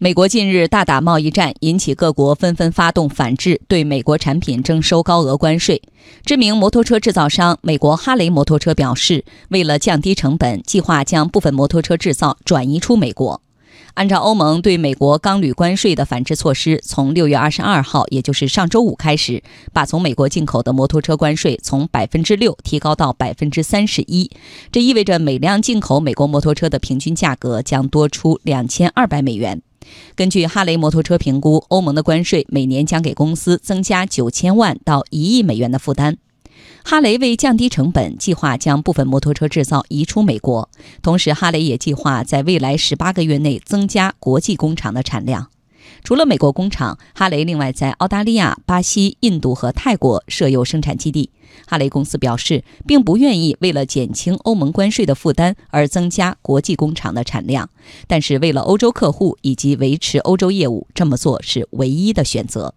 美国近日大打贸易战，引起各国纷纷发动反制，对美国产品征收高额关税。知名摩托车制造商美国哈雷摩托车表示，为了降低成本，计划将部分摩托车制造转移出美国。按照欧盟对美国钢铝关税的反制措施，从六月二十二号，也就是上周五开始，把从美国进口的摩托车关税从百分之六提高到百分之三十一。这意味着每辆进口美国摩托车的平均价格将多出两千二百美元。根据哈雷摩托车评估，欧盟的关税每年将给公司增加九千万到一亿美元的负担。哈雷为降低成本，计划将部分摩托车制造移出美国。同时，哈雷也计划在未来十八个月内增加国际工厂的产量。除了美国工厂，哈雷另外在澳大利亚、巴西、印度和泰国设有生产基地。哈雷公司表示，并不愿意为了减轻欧盟关税的负担而增加国际工厂的产量，但是为了欧洲客户以及维持欧洲业务，这么做是唯一的选择。